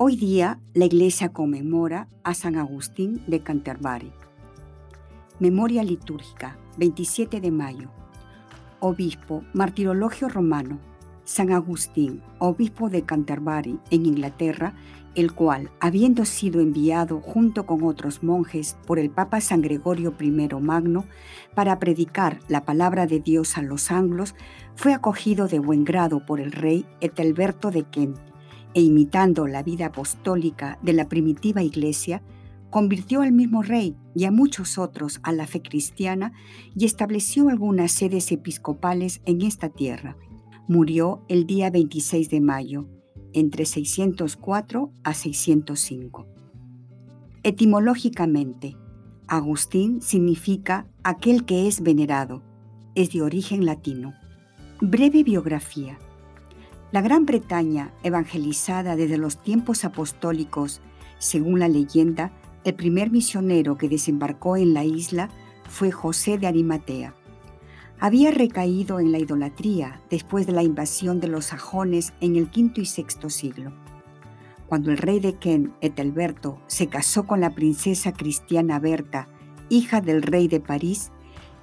Hoy día la iglesia conmemora a San Agustín de Canterbury. Memoria litúrgica, 27 de mayo. Obispo, martirologio romano. San Agustín, obispo de Canterbury, en Inglaterra, el cual, habiendo sido enviado junto con otros monjes por el Papa San Gregorio I Magno para predicar la palabra de Dios a los anglos, fue acogido de buen grado por el rey Etelberto de Kent e imitando la vida apostólica de la primitiva iglesia, convirtió al mismo rey y a muchos otros a la fe cristiana y estableció algunas sedes episcopales en esta tierra. Murió el día 26 de mayo, entre 604 a 605. Etimológicamente, Agustín significa aquel que es venerado. Es de origen latino. Breve biografía. La Gran Bretaña, evangelizada desde los tiempos apostólicos, según la leyenda, el primer misionero que desembarcó en la isla fue José de Arimatea. Había recaído en la idolatría después de la invasión de los sajones en el V y VI siglo. Cuando el rey de Kent, Etelberto, se casó con la princesa cristiana Berta, hija del rey de París,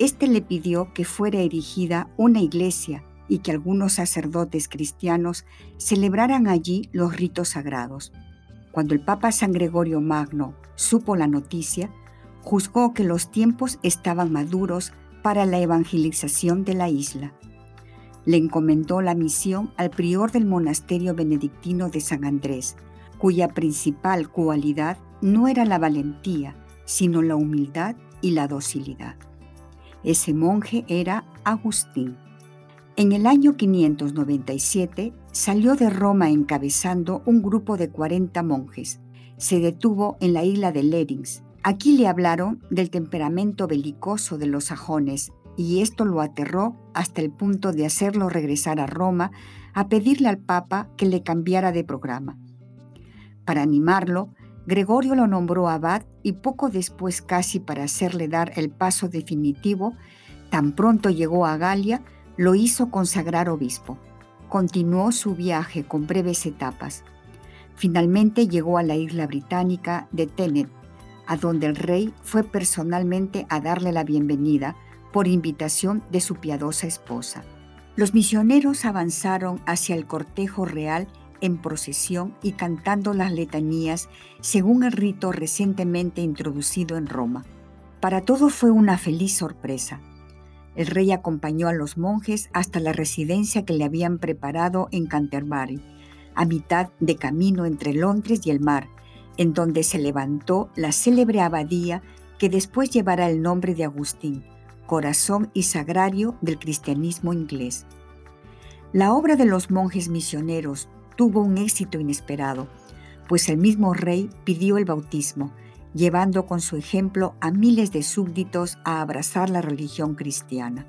éste le pidió que fuera erigida una iglesia y que algunos sacerdotes cristianos celebraran allí los ritos sagrados. Cuando el Papa San Gregorio Magno supo la noticia, juzgó que los tiempos estaban maduros para la evangelización de la isla. Le encomendó la misión al prior del monasterio benedictino de San Andrés, cuya principal cualidad no era la valentía, sino la humildad y la docilidad. Ese monje era Agustín. En el año 597 salió de Roma encabezando un grupo de 40 monjes. Se detuvo en la isla de Lerins. Aquí le hablaron del temperamento belicoso de los sajones y esto lo aterró hasta el punto de hacerlo regresar a Roma a pedirle al Papa que le cambiara de programa. Para animarlo, Gregorio lo nombró abad y poco después casi para hacerle dar el paso definitivo, tan pronto llegó a Galia, lo hizo consagrar obispo. Continuó su viaje con breves etapas. Finalmente llegó a la isla británica de Tenet, a donde el rey fue personalmente a darle la bienvenida por invitación de su piadosa esposa. Los misioneros avanzaron hacia el cortejo real en procesión y cantando las letanías según el rito recientemente introducido en Roma. Para todos fue una feliz sorpresa. El rey acompañó a los monjes hasta la residencia que le habían preparado en Canterbury, a mitad de camino entre Londres y el mar, en donde se levantó la célebre abadía que después llevará el nombre de Agustín, corazón y sagrario del cristianismo inglés. La obra de los monjes misioneros tuvo un éxito inesperado, pues el mismo rey pidió el bautismo, llevando con su ejemplo a miles de súbditos a abrazar la religión cristiana.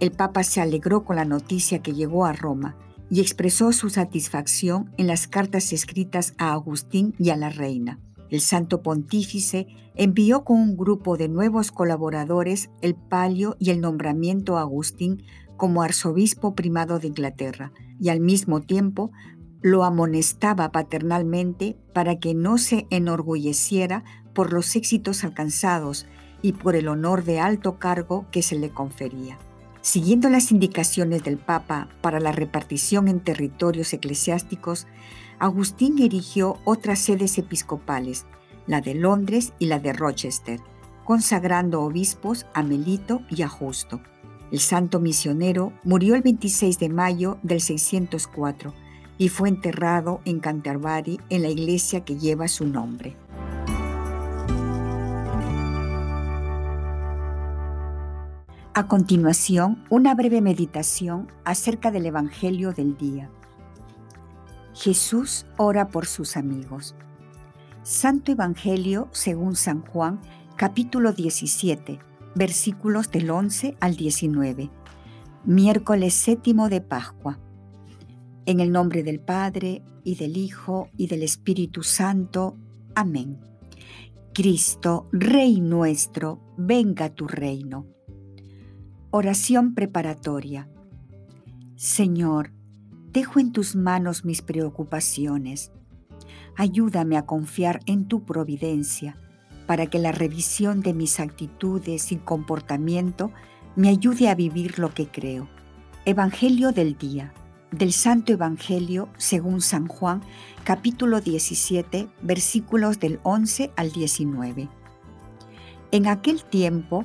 El Papa se alegró con la noticia que llegó a Roma y expresó su satisfacción en las cartas escritas a Agustín y a la reina. El santo pontífice envió con un grupo de nuevos colaboradores el palio y el nombramiento a Agustín como arzobispo primado de Inglaterra y al mismo tiempo lo amonestaba paternalmente para que no se enorgulleciera por los éxitos alcanzados y por el honor de alto cargo que se le confería. Siguiendo las indicaciones del Papa para la repartición en territorios eclesiásticos, Agustín erigió otras sedes episcopales, la de Londres y la de Rochester, consagrando obispos a Melito y a Justo. El santo misionero murió el 26 de mayo del 604 y fue enterrado en Canterbury en la iglesia que lleva su nombre. A continuación, una breve meditación acerca del Evangelio del día. Jesús ora por sus amigos. Santo Evangelio según San Juan, capítulo 17, versículos del 11 al 19. Miércoles séptimo de Pascua. En el nombre del Padre, y del Hijo, y del Espíritu Santo. Amén. Cristo, Rey nuestro, venga tu reino. Oración preparatoria. Señor, dejo en tus manos mis preocupaciones. Ayúdame a confiar en tu providencia para que la revisión de mis actitudes y comportamiento me ayude a vivir lo que creo. Evangelio del día. Del Santo Evangelio según San Juan, capítulo 17, versículos del 11 al 19. En aquel tiempo,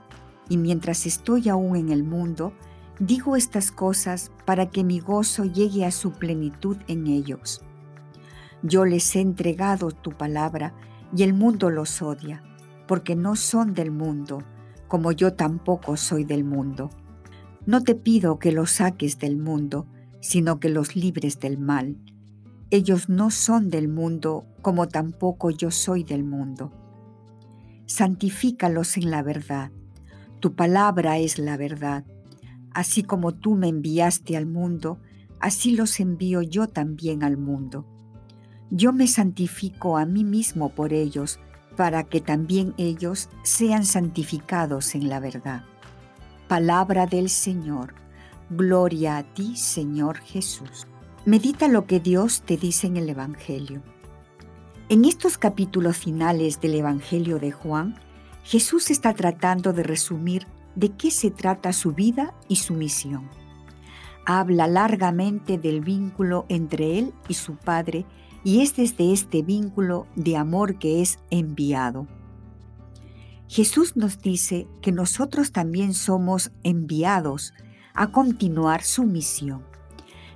y mientras estoy aún en el mundo, Digo estas cosas para que mi gozo llegue a su plenitud en ellos. Yo les he entregado tu palabra y el mundo los odia, porque no son del mundo, como yo tampoco soy del mundo. No te pido que los saques del mundo, sino que los libres del mal. Ellos no son del mundo, como tampoco yo soy del mundo. Santifícalos en la verdad. Tu palabra es la verdad. Así como tú me enviaste al mundo, así los envío yo también al mundo. Yo me santifico a mí mismo por ellos, para que también ellos sean santificados en la verdad. Palabra del Señor. Gloria a ti, Señor Jesús. Medita lo que Dios te dice en el Evangelio. En estos capítulos finales del Evangelio de Juan, Jesús está tratando de resumir de qué se trata su vida y su misión. Habla largamente del vínculo entre él y su Padre y es desde este vínculo de amor que es enviado. Jesús nos dice que nosotros también somos enviados a continuar su misión.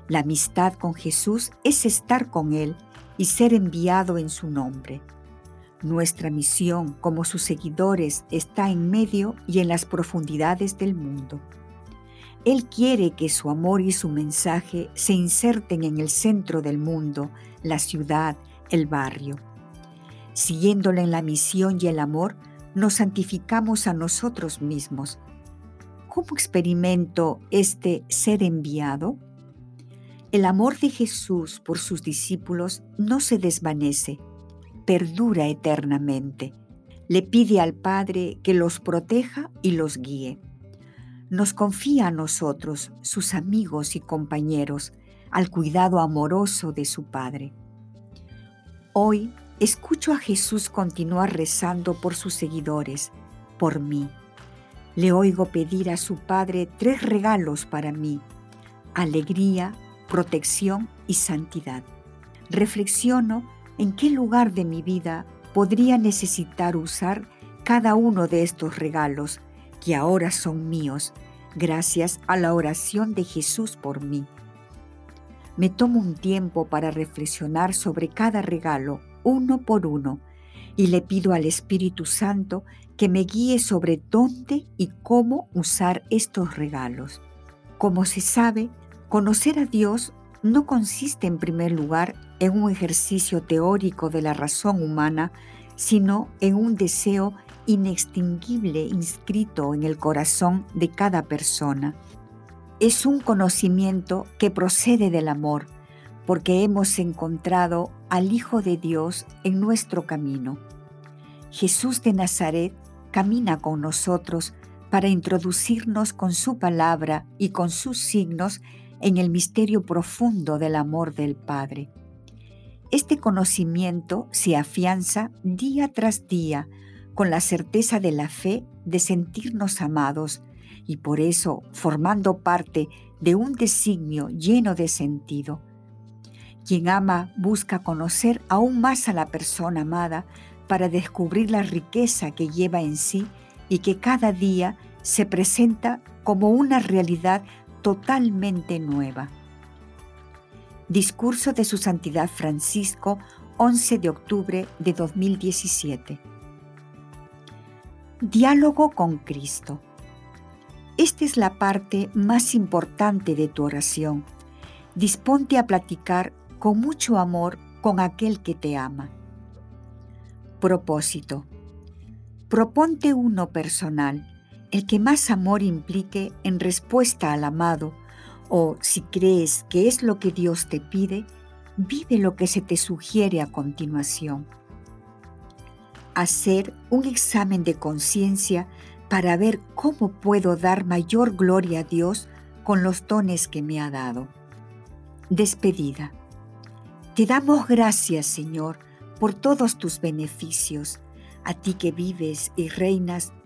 La amistad con Jesús es estar con Él y ser enviado en su nombre. Nuestra misión como sus seguidores está en medio y en las profundidades del mundo. Él quiere que su amor y su mensaje se inserten en el centro del mundo, la ciudad, el barrio. Siguiéndole en la misión y el amor, nos santificamos a nosotros mismos. ¿Cómo experimento este ser enviado? El amor de Jesús por sus discípulos no se desvanece, perdura eternamente. Le pide al Padre que los proteja y los guíe. Nos confía a nosotros, sus amigos y compañeros, al cuidado amoroso de su Padre. Hoy escucho a Jesús continuar rezando por sus seguidores, por mí. Le oigo pedir a su Padre tres regalos para mí, alegría, protección y santidad. Reflexiono en qué lugar de mi vida podría necesitar usar cada uno de estos regalos que ahora son míos gracias a la oración de Jesús por mí. Me tomo un tiempo para reflexionar sobre cada regalo, uno por uno, y le pido al Espíritu Santo que me guíe sobre dónde y cómo usar estos regalos. Como se sabe, conocer a Dios no consiste en primer lugar en un ejercicio teórico de la razón humana, sino en un deseo inextinguible inscrito en el corazón de cada persona. Es un conocimiento que procede del amor, porque hemos encontrado al Hijo de Dios en nuestro camino. Jesús de Nazaret camina con nosotros para introducirnos con su palabra y con sus signos en el misterio profundo del amor del Padre. Este conocimiento se afianza día tras día con la certeza de la fe de sentirnos amados y por eso formando parte de un designio lleno de sentido. Quien ama busca conocer aún más a la persona amada para descubrir la riqueza que lleva en sí y que cada día se presenta como una realidad totalmente nueva. Discurso de Su Santidad Francisco, 11 de octubre de 2017. Diálogo con Cristo. Esta es la parte más importante de tu oración. Disponte a platicar con mucho amor con aquel que te ama. Propósito. Proponte uno personal, el que más amor implique en respuesta al amado, o si crees que es lo que Dios te pide, vive lo que se te sugiere a continuación. Hacer un examen de conciencia para ver cómo puedo dar mayor gloria a Dios con los dones que me ha dado. Despedida. Te damos gracias, Señor, por todos tus beneficios, a ti que vives y reinas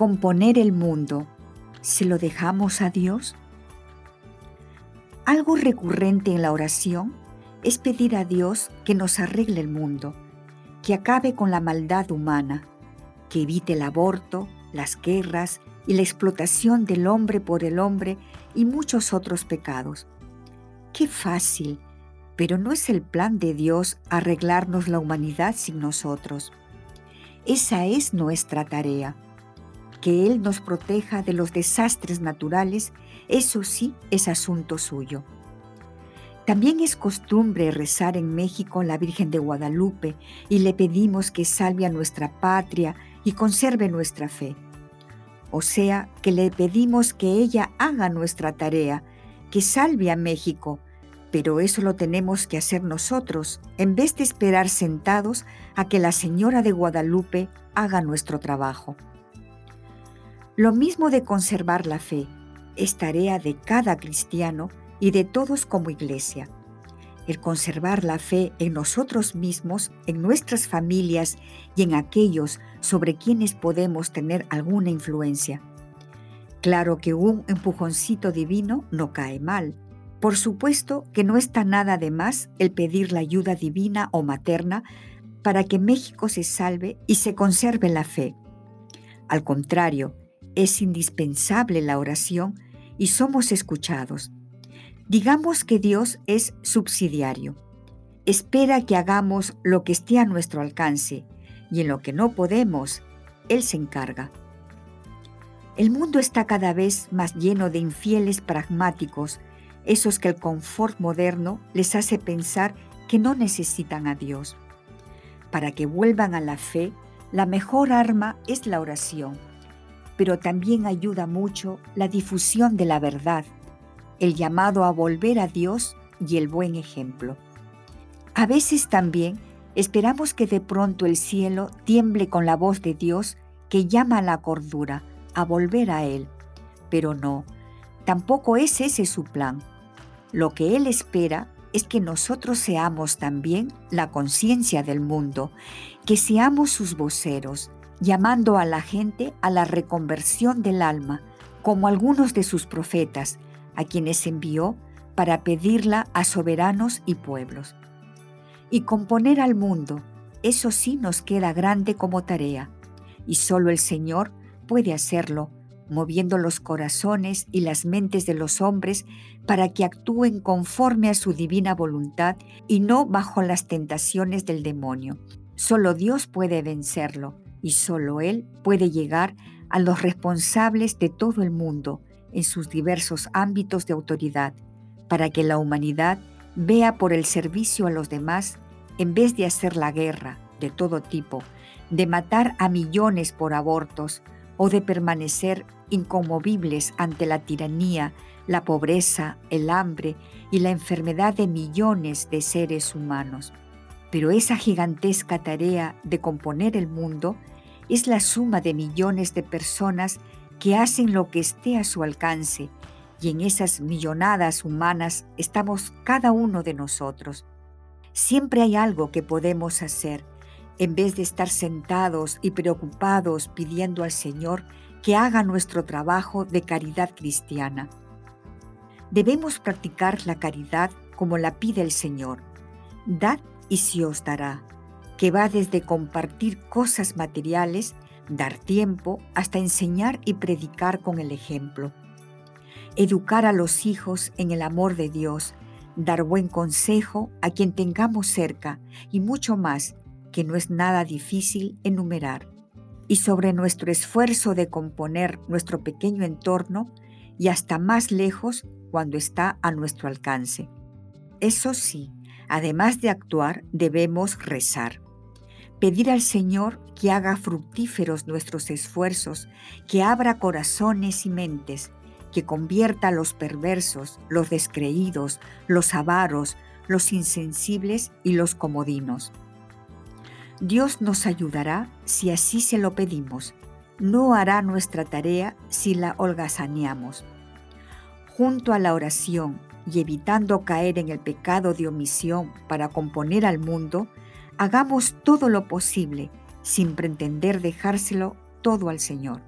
Componer el mundo, ¿se lo dejamos a Dios? Algo recurrente en la oración es pedir a Dios que nos arregle el mundo, que acabe con la maldad humana, que evite el aborto, las guerras y la explotación del hombre por el hombre y muchos otros pecados. Qué fácil pero no es el plan de Dios arreglarnos la humanidad sin nosotros. Esa es nuestra tarea. Que Él nos proteja de los desastres naturales, eso sí es asunto suyo. También es costumbre rezar en México la Virgen de Guadalupe y le pedimos que salve a nuestra patria y conserve nuestra fe. O sea, que le pedimos que ella haga nuestra tarea, que salve a México, pero eso lo tenemos que hacer nosotros, en vez de esperar sentados a que la Señora de Guadalupe haga nuestro trabajo. Lo mismo de conservar la fe es tarea de cada cristiano y de todos como iglesia. El conservar la fe en nosotros mismos, en nuestras familias y en aquellos sobre quienes podemos tener alguna influencia. Claro que un empujoncito divino no cae mal, por supuesto que no está nada de más el pedir la ayuda divina o materna para que México se salve y se conserve la fe. Al contrario, es indispensable la oración y somos escuchados. Digamos que Dios es subsidiario. Espera que hagamos lo que esté a nuestro alcance y en lo que no podemos, Él se encarga. El mundo está cada vez más lleno de infieles pragmáticos esos que el confort moderno les hace pensar que no necesitan a Dios. Para que vuelvan a la fe, la mejor arma es la oración, pero también ayuda mucho la difusión de la verdad, el llamado a volver a Dios y el buen ejemplo. A veces también esperamos que de pronto el cielo tiemble con la voz de Dios que llama a la cordura, a volver a Él, pero no, tampoco es ese su plan. Lo que Él espera es que nosotros seamos también la conciencia del mundo, que seamos sus voceros, llamando a la gente a la reconversión del alma, como algunos de sus profetas, a quienes envió para pedirla a soberanos y pueblos. Y componer al mundo, eso sí nos queda grande como tarea, y solo el Señor puede hacerlo moviendo los corazones y las mentes de los hombres para que actúen conforme a su divina voluntad y no bajo las tentaciones del demonio. Solo Dios puede vencerlo y solo Él puede llegar a los responsables de todo el mundo en sus diversos ámbitos de autoridad, para que la humanidad vea por el servicio a los demás en vez de hacer la guerra de todo tipo, de matar a millones por abortos o de permanecer inconmovibles ante la tiranía, la pobreza, el hambre y la enfermedad de millones de seres humanos. Pero esa gigantesca tarea de componer el mundo es la suma de millones de personas que hacen lo que esté a su alcance y en esas millonadas humanas estamos cada uno de nosotros. Siempre hay algo que podemos hacer en vez de estar sentados y preocupados pidiendo al Señor que haga nuestro trabajo de caridad cristiana. Debemos practicar la caridad como la pide el Señor. Dad y se os dará, que va desde compartir cosas materiales, dar tiempo, hasta enseñar y predicar con el ejemplo. Educar a los hijos en el amor de Dios, dar buen consejo a quien tengamos cerca y mucho más que no es nada difícil enumerar. Y sobre nuestro esfuerzo de componer nuestro pequeño entorno y hasta más lejos cuando está a nuestro alcance. Eso sí, además de actuar, debemos rezar. Pedir al Señor que haga fructíferos nuestros esfuerzos, que abra corazones y mentes, que convierta a los perversos, los descreídos, los avaros, los insensibles y los comodinos. Dios nos ayudará si así se lo pedimos. No hará nuestra tarea si la holgazaneamos junto a la oración y evitando caer en el pecado de omisión para componer al mundo, hagamos todo lo posible sin pretender dejárselo todo al Señor.